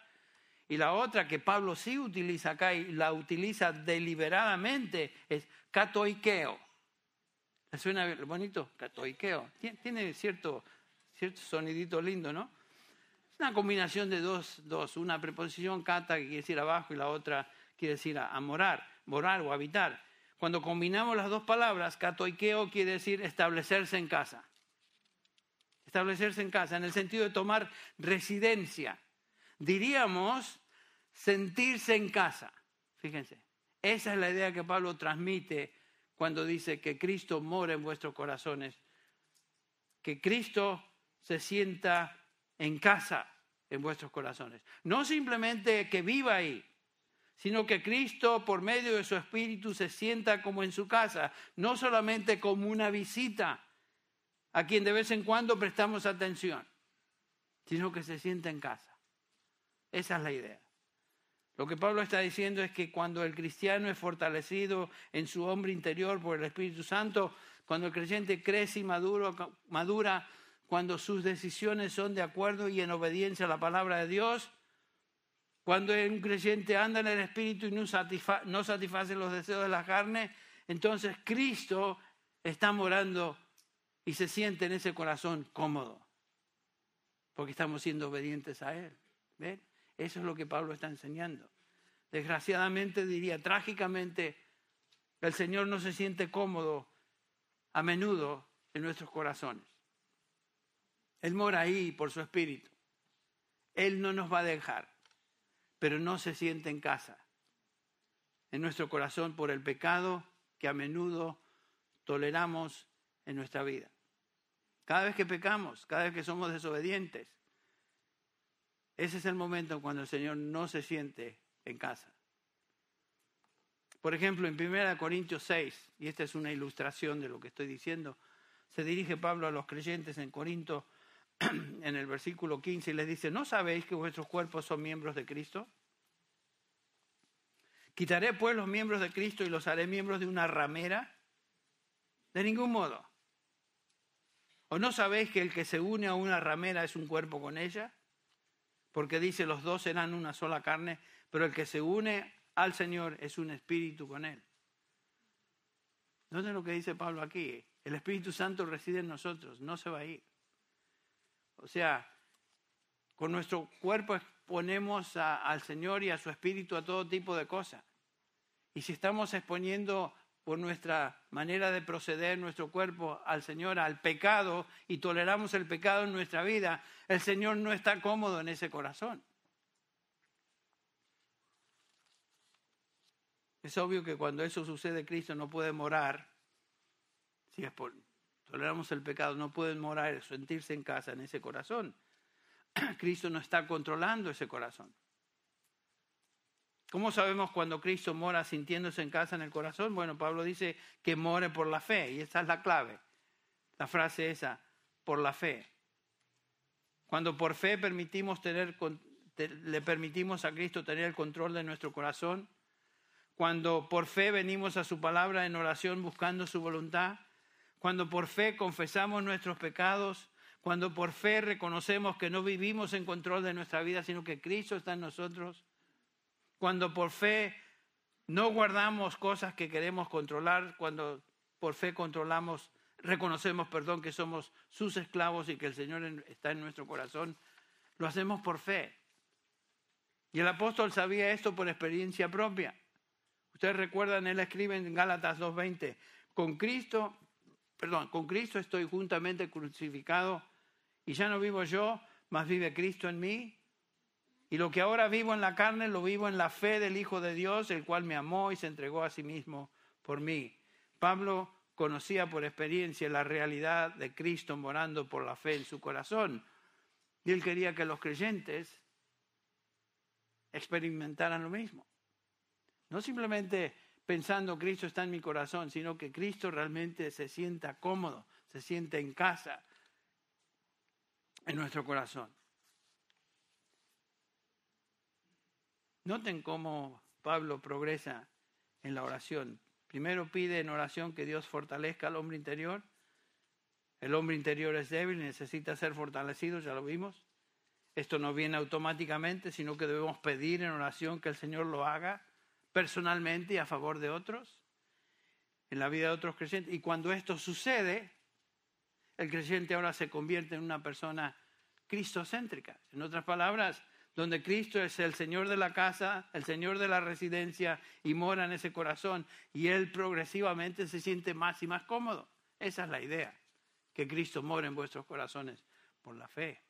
Y la otra que Pablo sí utiliza acá y la utiliza deliberadamente es katoikeo. ¿Le suena bonito? Catoiqueo. Tiene cierto, cierto sonidito lindo, ¿no? Es una combinación de dos, dos. Una preposición cata que quiere decir abajo y la otra quiere decir a, morar, morar o habitar. Cuando combinamos las dos palabras, catoiqueo quiere decir establecerse en casa. Establecerse en casa, en el sentido de tomar residencia. Diríamos sentirse en casa. Fíjense, esa es la idea que Pablo transmite cuando dice que Cristo mora en vuestros corazones, que Cristo se sienta en casa en vuestros corazones. No simplemente que viva ahí, sino que Cristo por medio de su Espíritu se sienta como en su casa, no solamente como una visita a quien de vez en cuando prestamos atención, sino que se sienta en casa. Esa es la idea. Lo que Pablo está diciendo es que cuando el cristiano es fortalecido en su hombre interior por el Espíritu Santo, cuando el creyente crece y madura, cuando sus decisiones son de acuerdo y en obediencia a la palabra de Dios, cuando un creyente anda en el Espíritu y no, no satisface los deseos de la carne, entonces Cristo está morando y se siente en ese corazón cómodo, porque estamos siendo obedientes a Él. Eso es lo que Pablo está enseñando. Desgraciadamente, diría, trágicamente, el Señor no se siente cómodo a menudo en nuestros corazones. Él mora ahí por su espíritu. Él no nos va a dejar, pero no se siente en casa, en nuestro corazón por el pecado que a menudo toleramos en nuestra vida. Cada vez que pecamos, cada vez que somos desobedientes, ese es el momento cuando el Señor no se siente en casa. Por ejemplo, en 1 Corintios 6, y esta es una ilustración de lo que estoy diciendo, se dirige Pablo a los creyentes en Corinto en el versículo 15 y les dice, ¿no sabéis que vuestros cuerpos son miembros de Cristo? ¿Quitaré pues los miembros de Cristo y los haré miembros de una ramera? De ningún modo. ¿O no sabéis que el que se une a una ramera es un cuerpo con ella? Porque dice, los dos serán una sola carne, pero el que se une al Señor es un espíritu con Él. ¿Dónde es lo que dice Pablo aquí? El Espíritu Santo reside en nosotros, no se va a ir. O sea, con nuestro cuerpo exponemos al Señor y a su Espíritu a todo tipo de cosas. Y si estamos exponiendo por nuestra manera de proceder nuestro cuerpo al Señor, al pecado, y toleramos el pecado en nuestra vida, el Señor no está cómodo en ese corazón. Es obvio que cuando eso sucede, Cristo no puede morar, si es por, toleramos el pecado, no puede morar, sentirse en casa en ese corazón. Cristo no está controlando ese corazón. ¿Cómo sabemos cuando Cristo mora sintiéndose en casa en el corazón? Bueno, Pablo dice que more por la fe, y esa es la clave. La frase esa, por la fe. Cuando por fe permitimos tener, le permitimos a Cristo tener el control de nuestro corazón, cuando por fe venimos a su palabra en oración buscando su voluntad, cuando por fe confesamos nuestros pecados, cuando por fe reconocemos que no vivimos en control de nuestra vida, sino que Cristo está en nosotros, cuando por fe no guardamos cosas que queremos controlar, cuando por fe controlamos, reconocemos, perdón, que somos sus esclavos y que el Señor está en nuestro corazón, lo hacemos por fe. Y el apóstol sabía esto por experiencia propia. Ustedes recuerdan, él escribe en Gálatas 2.20, con Cristo, perdón, con Cristo estoy juntamente crucificado y ya no vivo yo, mas vive Cristo en mí. Y lo que ahora vivo en la carne lo vivo en la fe del Hijo de Dios, el cual me amó y se entregó a sí mismo por mí. Pablo conocía por experiencia la realidad de Cristo morando por la fe en su corazón. Y él quería que los creyentes experimentaran lo mismo. No simplemente pensando Cristo está en mi corazón, sino que Cristo realmente se sienta cómodo, se siente en casa en nuestro corazón. Noten cómo Pablo progresa en la oración. Primero pide en oración que Dios fortalezca al hombre interior. El hombre interior es débil necesita ser fortalecido, ya lo vimos. Esto no viene automáticamente, sino que debemos pedir en oración que el Señor lo haga personalmente y a favor de otros, en la vida de otros creyentes. Y cuando esto sucede, el creyente ahora se convierte en una persona cristocéntrica. En otras palabras, donde Cristo es el Señor de la casa, el Señor de la residencia y mora en ese corazón y Él progresivamente se siente más y más cómodo. Esa es la idea, que Cristo mora en vuestros corazones por la fe.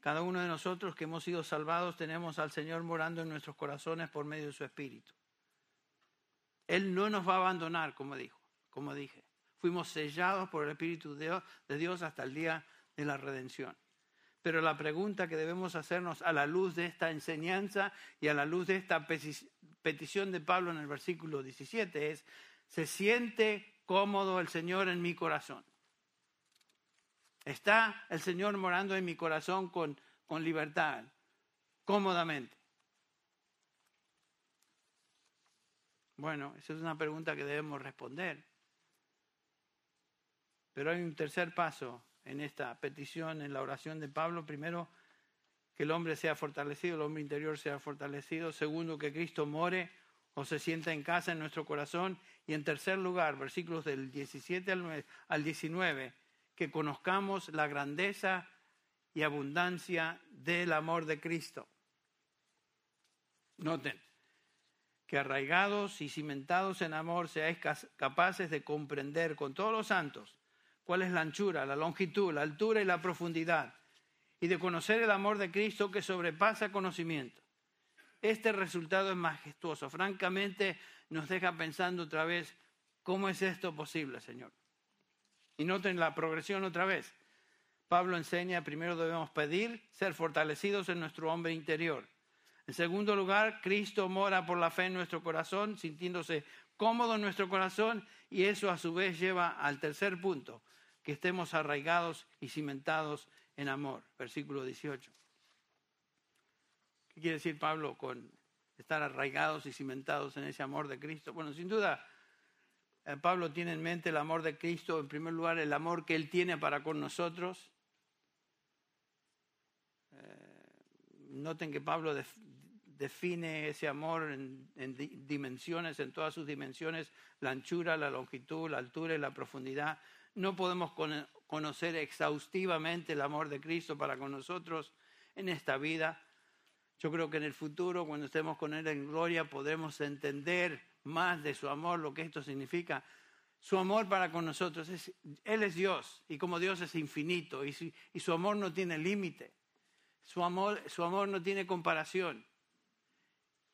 Cada uno de nosotros que hemos sido salvados tenemos al Señor morando en nuestros corazones por medio de su Espíritu. Él no nos va a abandonar, como dijo, como dije. Fuimos sellados por el Espíritu de Dios hasta el día de la redención. Pero la pregunta que debemos hacernos a la luz de esta enseñanza y a la luz de esta petición de Pablo en el versículo 17 es, ¿se siente cómodo el Señor en mi corazón? ¿Está el Señor morando en mi corazón con, con libertad, cómodamente? Bueno, esa es una pregunta que debemos responder. Pero hay un tercer paso en esta petición, en la oración de Pablo. Primero, que el hombre sea fortalecido, el hombre interior sea fortalecido. Segundo, que Cristo more o se sienta en casa en nuestro corazón. Y en tercer lugar, versículos del 17 al 19, que conozcamos la grandeza y abundancia del amor de Cristo. Noten, que arraigados y cimentados en amor seáis capaces de comprender con todos los santos cuál es la anchura, la longitud, la altura y la profundidad, y de conocer el amor de Cristo que sobrepasa conocimiento. Este resultado es majestuoso. Francamente, nos deja pensando otra vez, ¿cómo es esto posible, Señor? Y noten la progresión otra vez. Pablo enseña, primero debemos pedir, ser fortalecidos en nuestro hombre interior. En segundo lugar, Cristo mora por la fe en nuestro corazón, sintiéndose cómodo en nuestro corazón, y eso a su vez lleva al tercer punto, que estemos arraigados y cimentados en amor. Versículo 18. ¿Qué quiere decir Pablo con estar arraigados y cimentados en ese amor de Cristo? Bueno, sin duda, eh, Pablo tiene en mente el amor de Cristo, en primer lugar, el amor que Él tiene para con nosotros. Eh, noten que Pablo define ese amor en, dimensiones, en todas sus dimensiones, la anchura, la longitud, la altura y la profundidad. No podemos conocer exhaustivamente el amor de Cristo para con nosotros en esta vida. Yo creo que en el futuro, cuando estemos con Él en gloria, podremos entender más de su amor, lo que esto significa. Su amor para con nosotros, es, Él es Dios y como Dios es infinito y su, y amor no tiene límite. Su amor, su amor no tiene comparación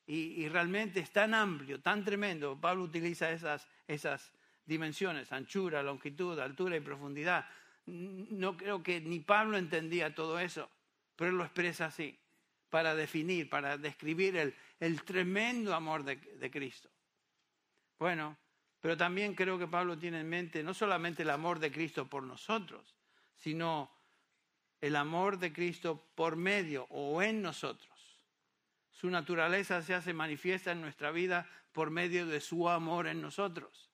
y, realmente es tan amplio, tan tremendo. Pablo utiliza esas, esas dimensiones, anchura, longitud, altura y profundidad. No creo que ni Pablo entendía todo eso, pero él lo expresa así, para definir, para describir el, tremendo amor de, de Cristo. Bueno, pero también creo que Pablo tiene en mente no solamente el amor de Cristo por nosotros, sino el amor de Cristo por medio o en nosotros. Su naturaleza se hace manifiesta en nuestra vida por medio de su amor en nosotros.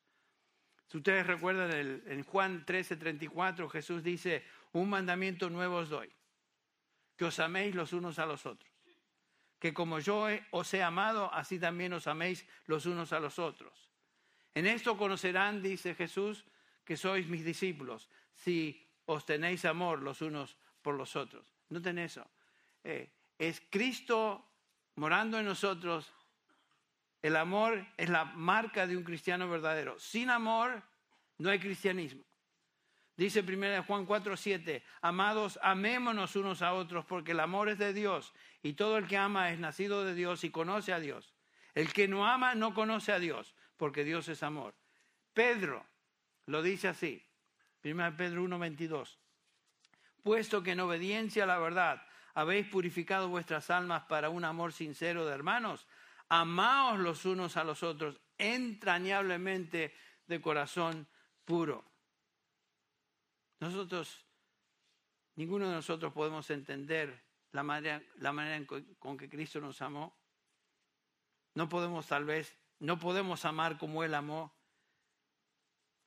Si ustedes recuerdan en Juan 13:34, Jesús dice, un mandamiento nuevo os doy, que os améis los unos a los otros. Que como yo os he amado, así también os améis los unos a los otros. En esto conocerán, dice Jesús, que sois mis discípulos, si os tenéis amor los unos por los otros. No tenéis eso. Eh, es Cristo morando en nosotros, el amor es la marca de un cristiano verdadero. Sin amor no hay cristianismo. Dice 1 Juan 4, 7, amados, amémonos unos a otros porque el amor es de Dios y todo el que ama es nacido de Dios y conoce a Dios. El que no ama no conoce a Dios porque Dios es amor. Pedro lo dice así, 1 Pedro 1, 22, puesto que en obediencia a la verdad habéis purificado vuestras almas para un amor sincero de hermanos. Amaos los unos a los otros entrañablemente de corazón puro. Nosotros, ninguno de nosotros podemos entender la manera, la manera con que Cristo nos amó. No podemos tal vez, no podemos amar como Él amó,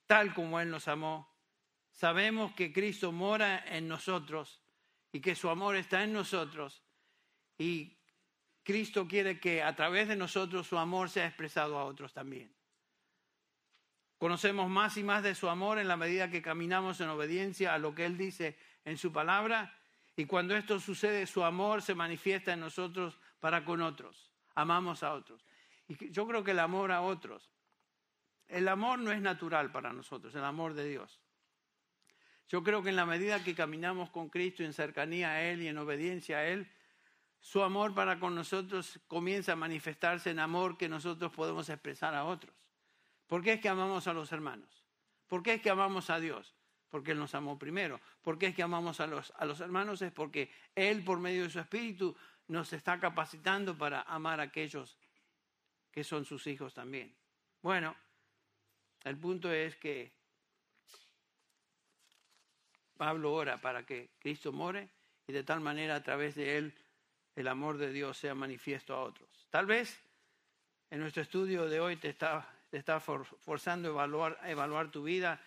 tal como Él nos amó. Sabemos que Cristo mora en nosotros y que su amor está en nosotros y Cristo quiere que a través de nosotros su amor sea expresado a otros también. Conocemos más y más de su amor en la medida que caminamos en obediencia a lo que Él dice en su palabra y cuando esto sucede su amor se manifiesta en nosotros para con otros. Amamos a otros. Y yo creo que el amor a otros, el amor no es natural para nosotros, el amor de Dios. Yo creo que en la medida que caminamos con Cristo en cercanía a Él y en obediencia a Él, su amor para con nosotros comienza a manifestarse en amor que nosotros podemos expresar a otros. ¿Por qué es que amamos a los hermanos? ¿Por qué es que amamos a Dios? Porque Él nos amó primero. ¿Por qué es que amamos a los, a los hermanos? Es porque Él, por medio de su Espíritu, nos está capacitando para amar a aquellos que son sus hijos también. Bueno, el punto es que Pablo ora para que Cristo more y de tal manera a través de él el amor de Dios sea manifiesto a otros. Tal vez en nuestro estudio de hoy te está, te está forzando a evaluar, evaluar tu vida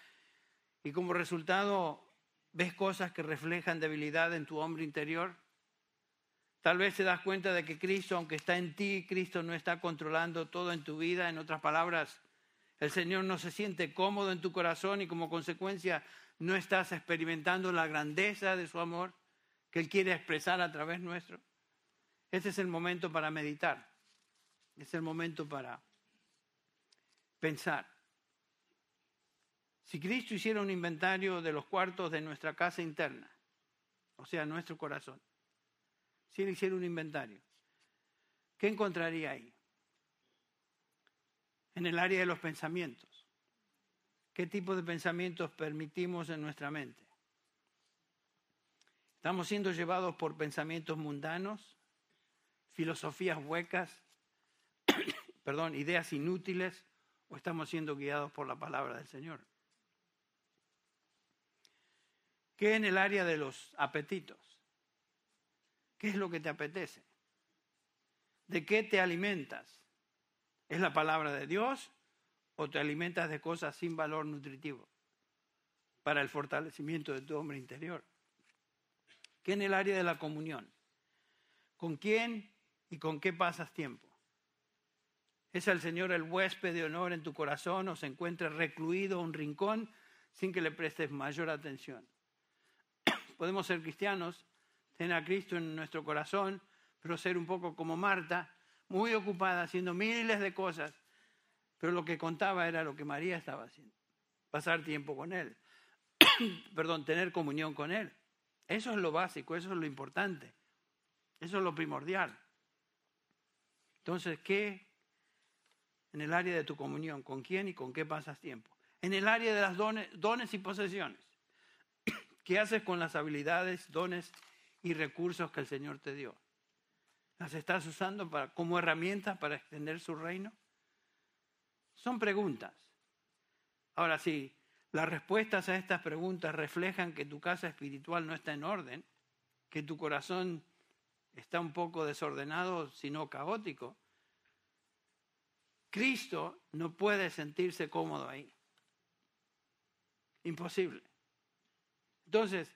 y como resultado ves cosas que reflejan debilidad en tu hombre interior. Tal vez te das cuenta de que Cristo, aunque está en ti, Cristo no está controlando todo en tu vida. En otras palabras, el Señor no se siente cómodo en tu corazón y como consecuencia no estás experimentando la grandeza de su amor que Él quiere expresar a través nuestro. Este es el momento para meditar. Es el momento para pensar. Si Cristo hiciera un inventario de los cuartos de nuestra casa interna, o sea, nuestro corazón, si Él hiciera un inventario, ¿qué encontraría ahí? En el área de los pensamientos. ¿Qué tipo de pensamientos permitimos en nuestra mente? ¿Estamos siendo llevados por pensamientos mundanos, filosofías huecas, perdón, ideas inútiles, o estamos siendo guiados por la palabra del Señor? ¿Qué en el área de los apetitos? ¿Qué es lo que te apetece? ¿De qué te alimentas? ¿Es la palabra de Dios o te alimentas de cosas sin valor nutritivo para el fortalecimiento de tu hombre interior? ¿Qué en el área de la comunión? ¿Con quién y con qué pasas tiempo? ¿Es el Señor el huésped de honor en tu corazón o se encuentra recluido en un rincón sin que le prestes mayor atención? Podemos ser cristianos, tener a Cristo en nuestro corazón, pero ser un poco como Marta, muy ocupada haciendo miles de cosas, pero lo que contaba era lo que María estaba haciendo, pasar tiempo con Él, perdón, tener comunión con Él. Eso es lo básico, eso es lo importante, eso es lo primordial. Entonces, ¿qué en el área de tu comunión? ¿Con quién y con qué pasas tiempo? En el área de las dones, dones y posesiones. ¿Qué haces con las habilidades, dones y recursos que el Señor te dio? ¿Las estás usando para, como herramientas para extender su reino? Son preguntas. Ahora sí, las respuestas a estas preguntas reflejan que tu casa espiritual no está en orden, que tu corazón está un poco desordenado, sino caótico. Cristo no puede sentirse cómodo ahí. Imposible. Entonces,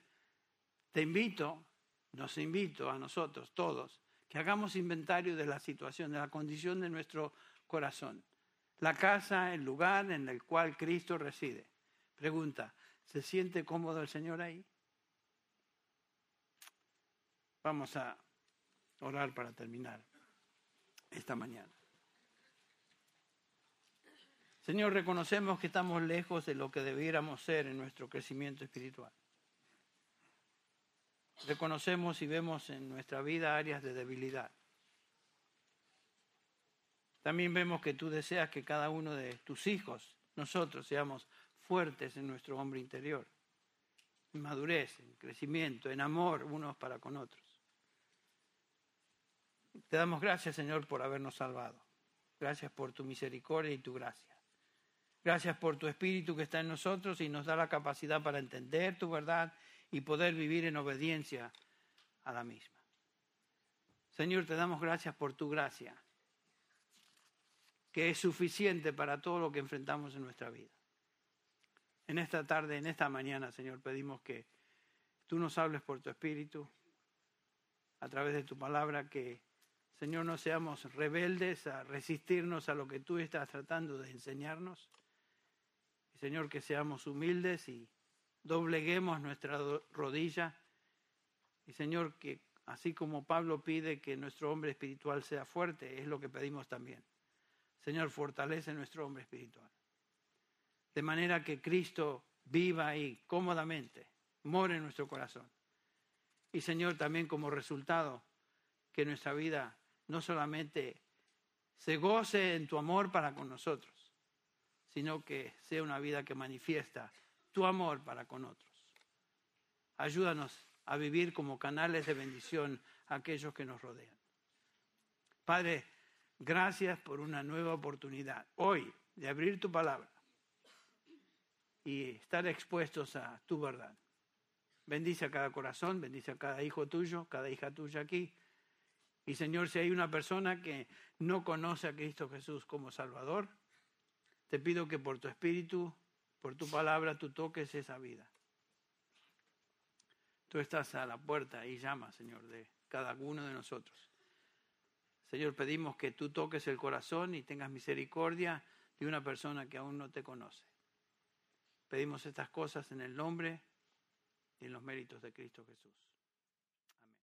te invito, nos invito a nosotros todos que hagamos inventario de la situación, de la condición de nuestro corazón. La casa, el lugar en el cual Cristo reside. Pregunta, ¿se siente cómodo el Señor ahí? Vamos a orar para terminar esta mañana. Señor, reconocemos que estamos lejos de lo que debiéramos ser en nuestro crecimiento espiritual. Reconocemos y vemos en nuestra vida áreas de debilidad. También vemos que tú deseas que cada uno de tus hijos, nosotros, seamos fuertes en nuestro hombre interior, en madurez, en crecimiento, en amor unos para con otros. Te damos gracias, Señor, por habernos salvado. Gracias por tu misericordia y tu gracia. Gracias por tu Espíritu que está en nosotros y nos da la capacidad para entender tu verdad y poder vivir en obediencia a la misma. Señor, te damos gracias por tu gracia, que es suficiente para todo lo que enfrentamos en nuestra vida. En esta tarde, en esta mañana, Señor, pedimos que tú nos hables por tu Espíritu, a través de tu palabra, que, Señor, no seamos rebeldes a resistirnos a lo que tú estás tratando de enseñarnos. Señor, que seamos humildes y dobleguemos nuestra rodilla. Y Señor, que así como Pablo pide que nuestro hombre espiritual sea fuerte, es lo que pedimos también. Señor, fortalece nuestro hombre espiritual. De manera que Cristo viva ahí cómodamente, more en nuestro corazón. Y Señor, también como resultado, que nuestra vida no solamente se goce en tu amor para con nosotros, sino que sea una vida que manifiesta tu amor para con otros. Ayúdanos a vivir como canales de bendición a aquellos que nos rodean. Padre, gracias por una nueva oportunidad hoy de abrir tu palabra y estar expuestos a tu verdad. Bendice a cada corazón, bendice a cada hijo tuyo, cada hija tuya aquí. Y Señor, si hay una persona que no conoce a Cristo Jesús como Salvador, te pido que por tu Espíritu por tu palabra tú toques esa vida. Tú estás a la puerta y llamas, Señor, de cada uno de nosotros. Señor, pedimos que tú toques el corazón y tengas misericordia de una persona que aún no te conoce. Pedimos estas cosas en el nombre y en los méritos de Cristo Jesús.